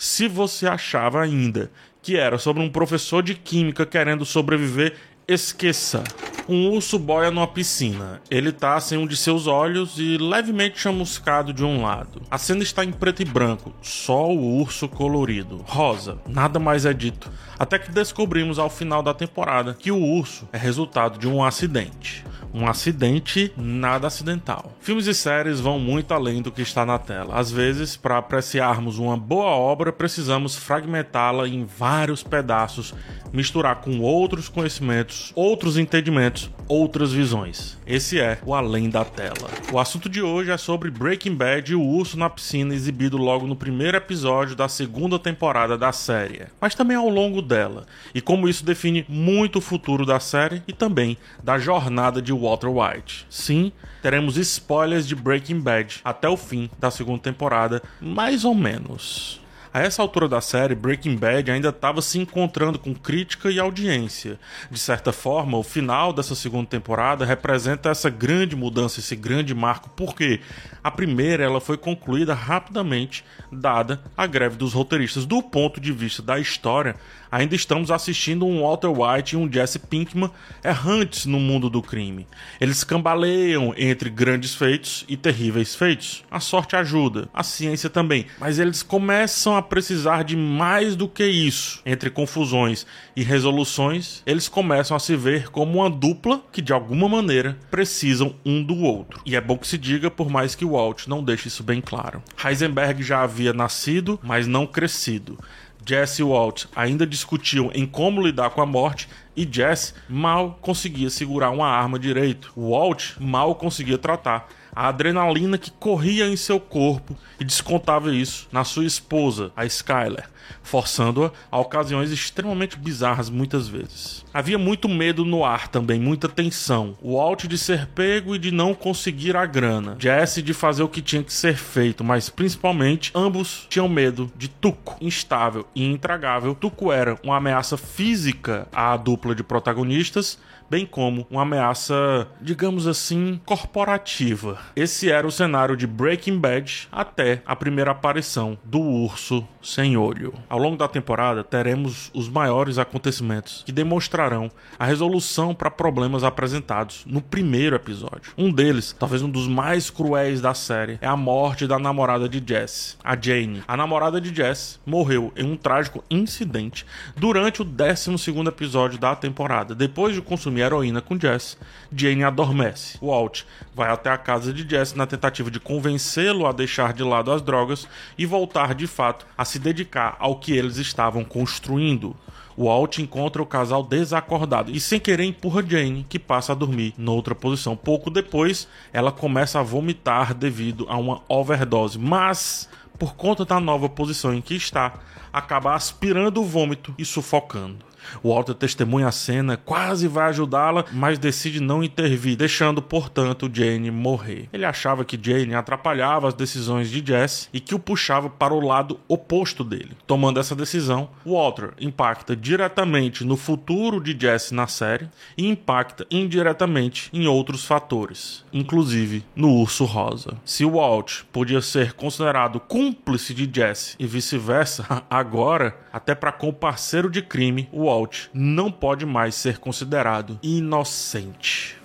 Se você achava ainda que era sobre um professor de química querendo sobreviver, esqueça. Um urso boia numa piscina. Ele tá sem um de seus olhos e levemente chamuscado de um lado. A cena está em preto e branco, só o urso colorido. Rosa, nada mais é dito. Até que descobrimos ao final da temporada que o urso é resultado de um acidente um acidente nada acidental. Filmes e séries vão muito além do que está na tela. Às vezes, para apreciarmos uma boa obra, precisamos fragmentá-la em vários pedaços, misturar com outros conhecimentos, outros entendimentos, outras visões. Esse é o além da tela. O assunto de hoje é sobre Breaking Bad e o urso na piscina exibido logo no primeiro episódio da segunda temporada da série, mas também ao longo dela, e como isso define muito o futuro da série e também da jornada de Walter White. Sim, teremos spoilers de Breaking Bad até o fim da segunda temporada, mais ou menos. A essa altura da série, Breaking Bad ainda estava se encontrando com crítica e audiência. De certa forma, o final dessa segunda temporada representa essa grande mudança, esse grande marco, porque a primeira ela foi concluída rapidamente, dada a greve dos roteiristas. Do ponto de vista da história, ainda estamos assistindo um Walter White e um Jesse Pinkman errantes no mundo do crime. Eles cambaleiam entre grandes feitos e terríveis feitos. A sorte ajuda, a ciência também, mas eles começam a precisar de mais do que isso. Entre confusões e resoluções, eles começam a se ver como uma dupla que de alguma maneira precisam um do outro. E é bom que se diga, por mais que Walt não deixe isso bem claro. Heisenberg já havia nascido, mas não crescido. Jesse Walt ainda discutiam em como lidar com a morte e Jesse mal conseguia segurar uma arma direito. Walt mal conseguia tratar a adrenalina que corria em seu corpo e descontava isso na sua esposa, a Skyler, forçando-a a ocasiões extremamente bizarras muitas vezes. Havia muito medo no ar também, muita tensão. O Walt de ser pego e de não conseguir a grana. Jesse de fazer o que tinha que ser feito, mas principalmente ambos tinham medo de Tuco, instável e intragável. Tuco era uma ameaça física à dupla de protagonistas, bem como uma ameaça, digamos assim, corporativa. Esse era o cenário de Breaking Bad até a primeira aparição do urso sem olho. Ao longo da temporada, teremos os maiores acontecimentos que demonstrarão a resolução para problemas apresentados no primeiro episódio. Um deles, talvez um dos mais cruéis da série, é a morte da namorada de Jess, a Jane. A namorada de Jess morreu em um trágico incidente durante o 12 episódio da temporada. Depois de consumir heroína com Jess, Jane adormece. Walt vai até a casa de Jess na tentativa de convencê-lo a deixar de lado as drogas e voltar de fato a se dedicar ao que eles estavam construindo. Walt encontra o casal desacordado e, sem querer, empurra Jane, que passa a dormir noutra posição. Pouco depois, ela começa a vomitar devido a uma overdose, mas, por conta da nova posição em que está, acaba aspirando o vômito e sufocando. Walter testemunha a cena, quase vai ajudá-la, mas decide não intervir, deixando, portanto, Jane morrer. Ele achava que Jane atrapalhava as decisões de Jesse e que o puxava para o lado oposto dele. Tomando essa decisão, Walter impacta diretamente no futuro de Jesse na série e impacta indiretamente em outros fatores, inclusive no Urso Rosa. Se Walt podia ser considerado cúmplice de Jesse e vice-versa, agora, até para com o parceiro de crime, Walt Walt não pode mais ser considerado inocente.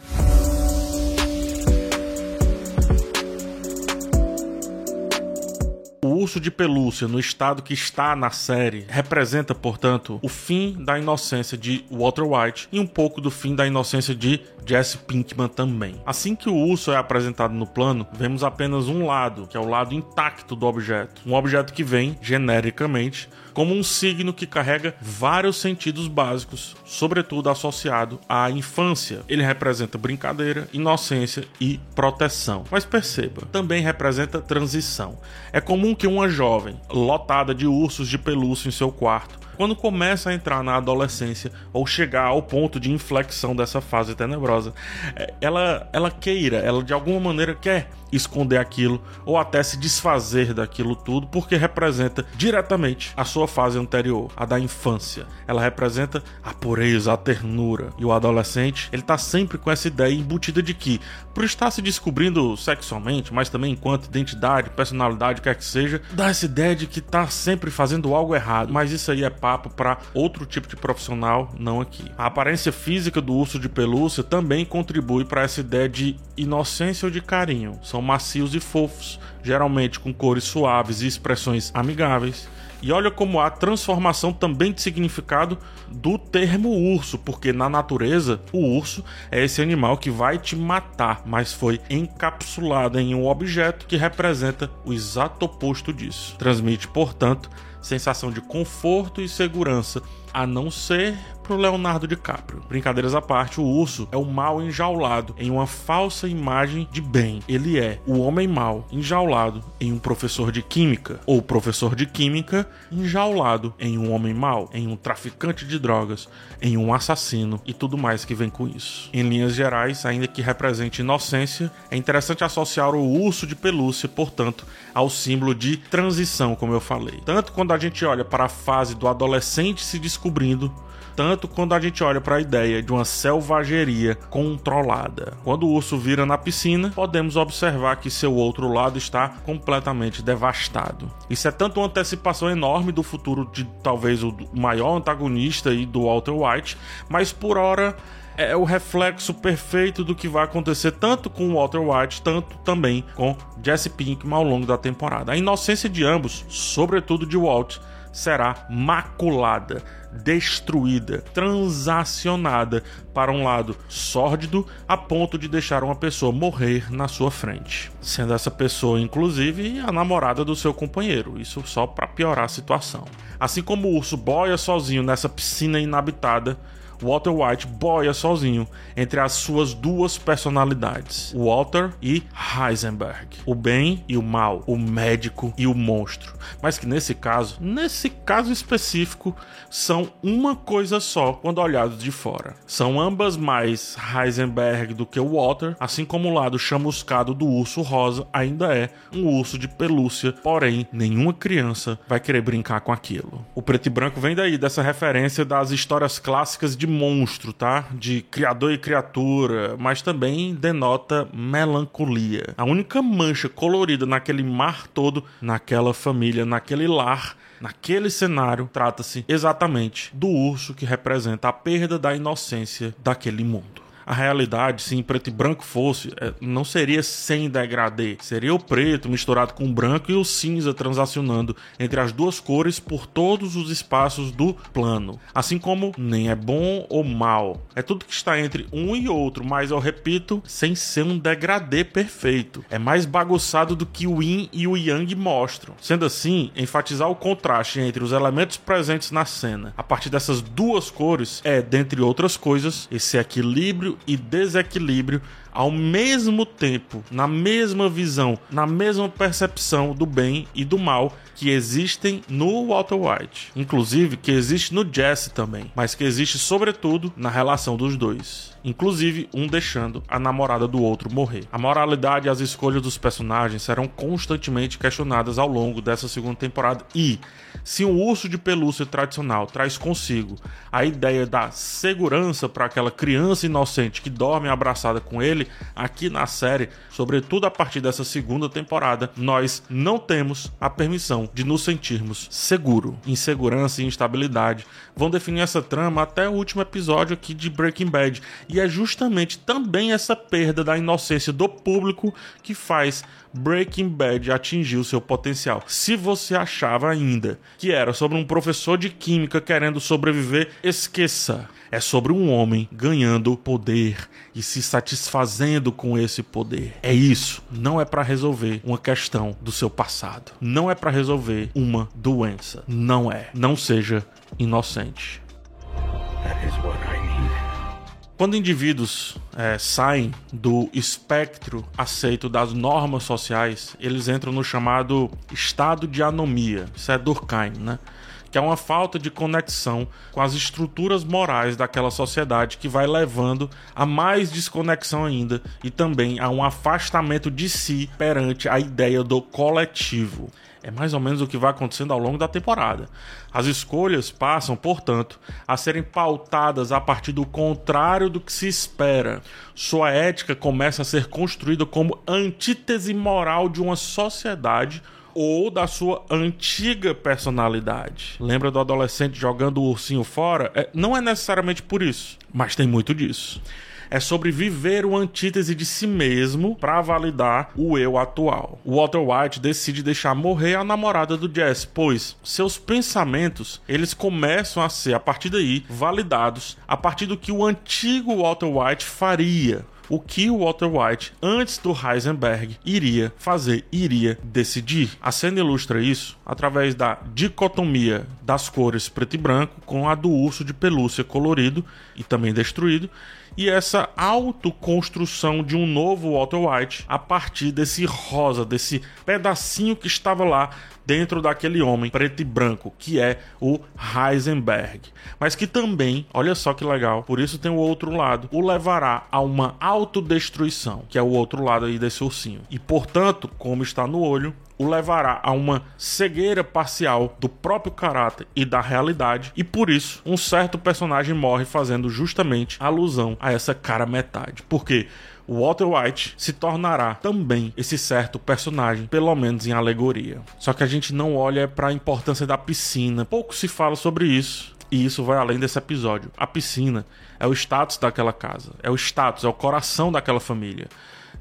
Urso de pelúcia no estado que está na série representa, portanto, o fim da inocência de Walter White e um pouco do fim da inocência de Jesse Pinkman também. Assim que o urso é apresentado no plano, vemos apenas um lado, que é o lado intacto do objeto. Um objeto que vem, genericamente, como um signo que carrega vários sentidos básicos, sobretudo associado à infância. Ele representa brincadeira, inocência e proteção. Mas perceba, também representa transição. É comum que uma jovem, lotada de ursos de pelúcia em seu quarto, quando começa a entrar na adolescência ou chegar ao ponto de inflexão dessa fase tenebrosa, é, ela, ela queira, ela de alguma maneira quer esconder aquilo ou até se desfazer daquilo tudo, porque representa diretamente a sua fase anterior, a da infância. Ela representa a pureza, a ternura. E o adolescente, ele tá sempre com essa ideia embutida de que, por estar se descobrindo sexualmente, mas também enquanto identidade, personalidade, quer que seja, dá essa ideia de que tá sempre fazendo algo errado. Mas isso aí é papo para outro tipo de profissional, não aqui. A aparência física do urso de pelúcia também contribui para essa ideia de inocência ou de carinho. São macios e fofos, geralmente com cores suaves e expressões amigáveis. E olha como há transformação também de significado do termo urso, porque na natureza o urso é esse animal que vai te matar, mas foi encapsulado em um objeto que representa o exato oposto disso. Transmite, portanto, sensação de conforto e segurança, a não ser pro Leonardo DiCaprio. Brincadeiras à parte, o urso é o mal enjaulado em uma falsa imagem de bem. Ele é o homem mal enjaulado em um professor de química, ou professor de química enjaulado em um homem mal, em um traficante de drogas, em um assassino e tudo mais que vem com isso. Em linhas gerais, ainda que represente inocência, é interessante associar o urso de pelúcia, portanto, ao símbolo de transição, como eu falei. Tanto quando a gente olha para a fase do adolescente se descobrindo, tanto quando a gente olha para a ideia de uma selvageria controlada. Quando o urso vira na piscina, podemos observar que seu outro lado está completamente devastado. Isso é tanto uma antecipação enorme do futuro de talvez o maior antagonista e do Walter White, mas por hora é o reflexo perfeito do que vai acontecer tanto com Walter White, tanto também com Jesse Pinkman ao longo da temporada. A inocência de ambos, sobretudo de Walt, será maculada, destruída, transacionada para um lado sórdido a ponto de deixar uma pessoa morrer na sua frente, sendo essa pessoa inclusive a namorada do seu companheiro. Isso só para piorar a situação. Assim como o urso boia sozinho nessa piscina inabitada, Walter White boia sozinho entre as suas duas personalidades, Walter e Heisenberg, o bem e o mal, o médico e o monstro, mas que nesse caso, nesse caso específico, são uma coisa só quando olhados de fora. São ambas mais Heisenberg do que Walter, assim como o lado chamuscado do urso rosa ainda é um urso de pelúcia, porém nenhuma criança vai querer brincar com aquilo. O preto e branco vem daí dessa referência das histórias clássicas de monstro, tá? De criador e criatura, mas também denota melancolia. A única mancha colorida naquele mar todo, naquela família, naquele lar, naquele cenário, trata-se exatamente do urso que representa a perda da inocência daquele mundo a realidade, se em preto e branco fosse, é, não seria sem degradê. Seria o preto misturado com o branco e o cinza transacionando entre as duas cores por todos os espaços do plano. Assim como nem é bom ou mal. É tudo que está entre um e outro, mas eu repito, sem ser um degradê perfeito. É mais bagunçado do que o yin e o yang mostram. Sendo assim, enfatizar o contraste entre os elementos presentes na cena a partir dessas duas cores é, dentre outras coisas, esse equilíbrio e desequilíbrio ao mesmo tempo, na mesma visão, na mesma percepção do bem e do mal que existem no Walter White, inclusive que existe no Jesse também, mas que existe sobretudo na relação dos dois, inclusive um deixando a namorada do outro morrer. A moralidade e as escolhas dos personagens serão constantemente questionadas ao longo dessa segunda temporada. E se um urso de pelúcia tradicional traz consigo a ideia da segurança para aquela criança inocente que dorme abraçada com ele, aqui na série, sobretudo a partir dessa segunda temporada, nós não temos a permissão de nos sentirmos seguro. Insegurança e instabilidade vão definir essa trama até o último episódio aqui de Breaking Bad. E é justamente também essa perda da inocência do público que faz Breaking Bad atingir o seu potencial. Se você achava ainda que era sobre um professor de química querendo sobreviver, esqueça. É sobre um homem ganhando poder e se satisfazendo com esse poder. É isso. Não é para resolver uma questão do seu passado. Não é para resolver uma doença. Não é. Não seja inocente. Quando indivíduos é, saem do espectro aceito das normas sociais, eles entram no chamado estado de anomia. Isso é Durkheim, né? Que é uma falta de conexão com as estruturas morais daquela sociedade que vai levando a mais desconexão ainda e também a um afastamento de si perante a ideia do coletivo. É mais ou menos o que vai acontecendo ao longo da temporada. As escolhas passam, portanto, a serem pautadas a partir do contrário do que se espera. Sua ética começa a ser construída como antítese moral de uma sociedade ou da sua antiga personalidade. Lembra do adolescente jogando o ursinho fora? É, não é necessariamente por isso, mas tem muito disso é sobre viver uma antítese de si mesmo para validar o eu atual. Walter White decide deixar morrer a namorada do Jesse, pois seus pensamentos eles começam a ser a partir daí validados a partir do que o antigo Walter White faria o que o Walter White, antes do Heisenberg, iria fazer, iria decidir. A cena ilustra isso através da dicotomia das cores preto e branco com a do urso de pelúcia colorido e também destruído e essa autoconstrução de um novo Walter White a partir desse rosa, desse pedacinho que estava lá dentro daquele homem preto e branco, que é o Heisenberg. Mas que também, olha só que legal, por isso tem o outro lado, o levará a uma autodestruição, que é o outro lado aí desse ursinho. E portanto, como está no olho, o levará a uma cegueira parcial do próprio caráter e da realidade, e por isso um certo personagem morre fazendo justamente alusão a essa cara metade. Porque Walter White se tornará também esse certo personagem, pelo menos em alegoria. Só que a gente não olha para a importância da piscina. Pouco se fala sobre isso. E isso vai além desse episódio. A piscina é o status daquela casa, é o status, é o coração daquela família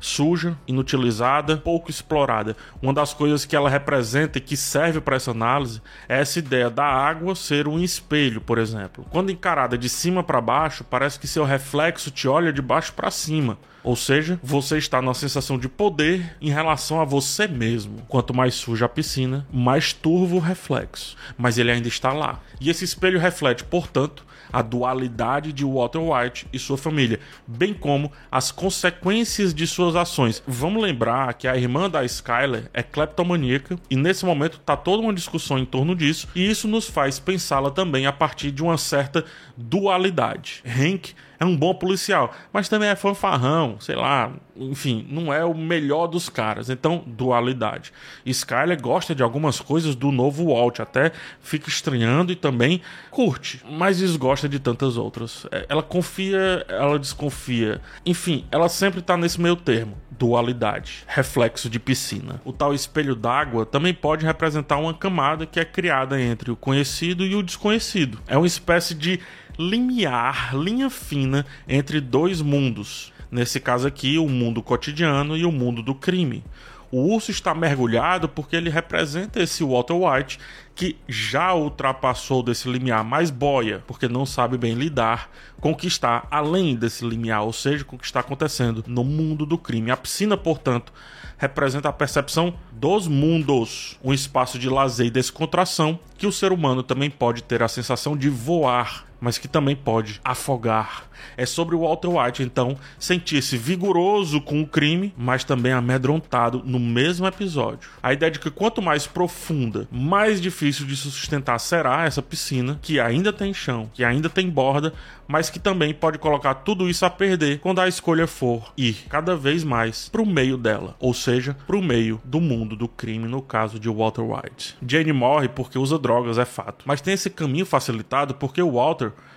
suja, inutilizada, pouco explorada. Uma das coisas que ela representa e que serve para essa análise é essa ideia da água ser um espelho, por exemplo. Quando encarada de cima para baixo, parece que seu reflexo te olha de baixo para cima. Ou seja, você está numa sensação de poder em relação a você mesmo. Quanto mais suja a piscina, mais turvo o reflexo. Mas ele ainda está lá. E esse espelho reflete, portanto, a dualidade de Walter White e sua família, bem como as consequências de suas ações. Vamos lembrar que a irmã da Skyler é cleptomaníaca e nesse momento está toda uma discussão em torno disso, e isso nos faz pensá-la também a partir de uma certa dualidade. Hank é um bom policial, mas também é fanfarrão, sei lá, enfim, não é o melhor dos caras. Então, dualidade. Skyler gosta de algumas coisas do novo Walt, até fica estranhando e também curte, mas desgosta de tantas outras. É, ela confia, ela desconfia. Enfim, ela sempre tá nesse meio termo. Dualidade, reflexo de piscina. O tal espelho d'água também pode representar uma camada que é criada entre o conhecido e o desconhecido. É uma espécie de limiar, linha fina entre dois mundos. Nesse caso aqui, o mundo cotidiano e o mundo do crime. O urso está mergulhado porque ele representa esse Walter White que já ultrapassou desse limiar mais boia, porque não sabe bem lidar com o que está além desse limiar, ou seja, com o que está acontecendo no mundo do crime. A piscina, portanto, representa a percepção dos mundos, um espaço de lazer e descontração que o ser humano também pode ter a sensação de voar mas que também pode afogar. É sobre o Walter White, então, sentir-se vigoroso com o crime, mas também amedrontado no mesmo episódio. A ideia de que quanto mais profunda, mais difícil de sustentar será essa piscina, que ainda tem chão, que ainda tem borda, mas que também pode colocar tudo isso a perder quando a escolha for ir cada vez mais para o meio dela, ou seja, para o meio do mundo do crime, no caso de Walter White. Jane morre porque usa drogas, é fato, mas tem esse caminho facilitado porque o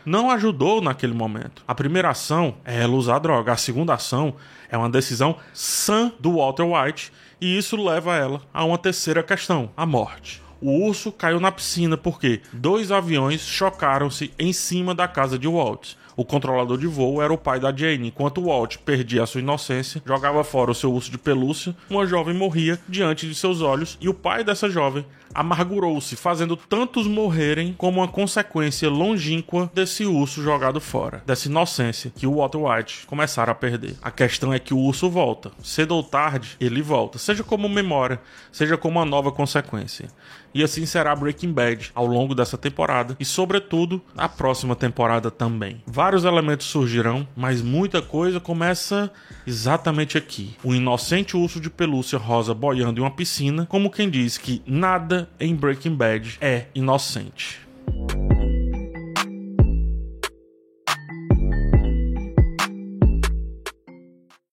Não ajudou naquele momento. A primeira ação é ela usar droga, a segunda ação é uma decisão sã do Walter White e isso leva ela a uma terceira questão, a morte. O urso caiu na piscina porque dois aviões chocaram-se em cima da casa de Walt. O controlador de voo era o pai da Jane. Enquanto Walt perdia a sua inocência, jogava fora o seu urso de pelúcia, uma jovem morria diante de seus olhos e o pai dessa jovem amargurou-se, fazendo tantos morrerem como uma consequência longínqua desse urso jogado fora, dessa inocência que o Walter White começara a perder. A questão é que o urso volta. Cedo ou tarde, ele volta, seja como memória, seja como uma nova consequência. E assim será Breaking Bad ao longo dessa temporada e, sobretudo, a próxima temporada também. Vários elementos surgirão, mas muita coisa começa exatamente aqui. O inocente urso de pelúcia rosa boiando em uma piscina, como quem diz que nada em Breaking Bad é inocente.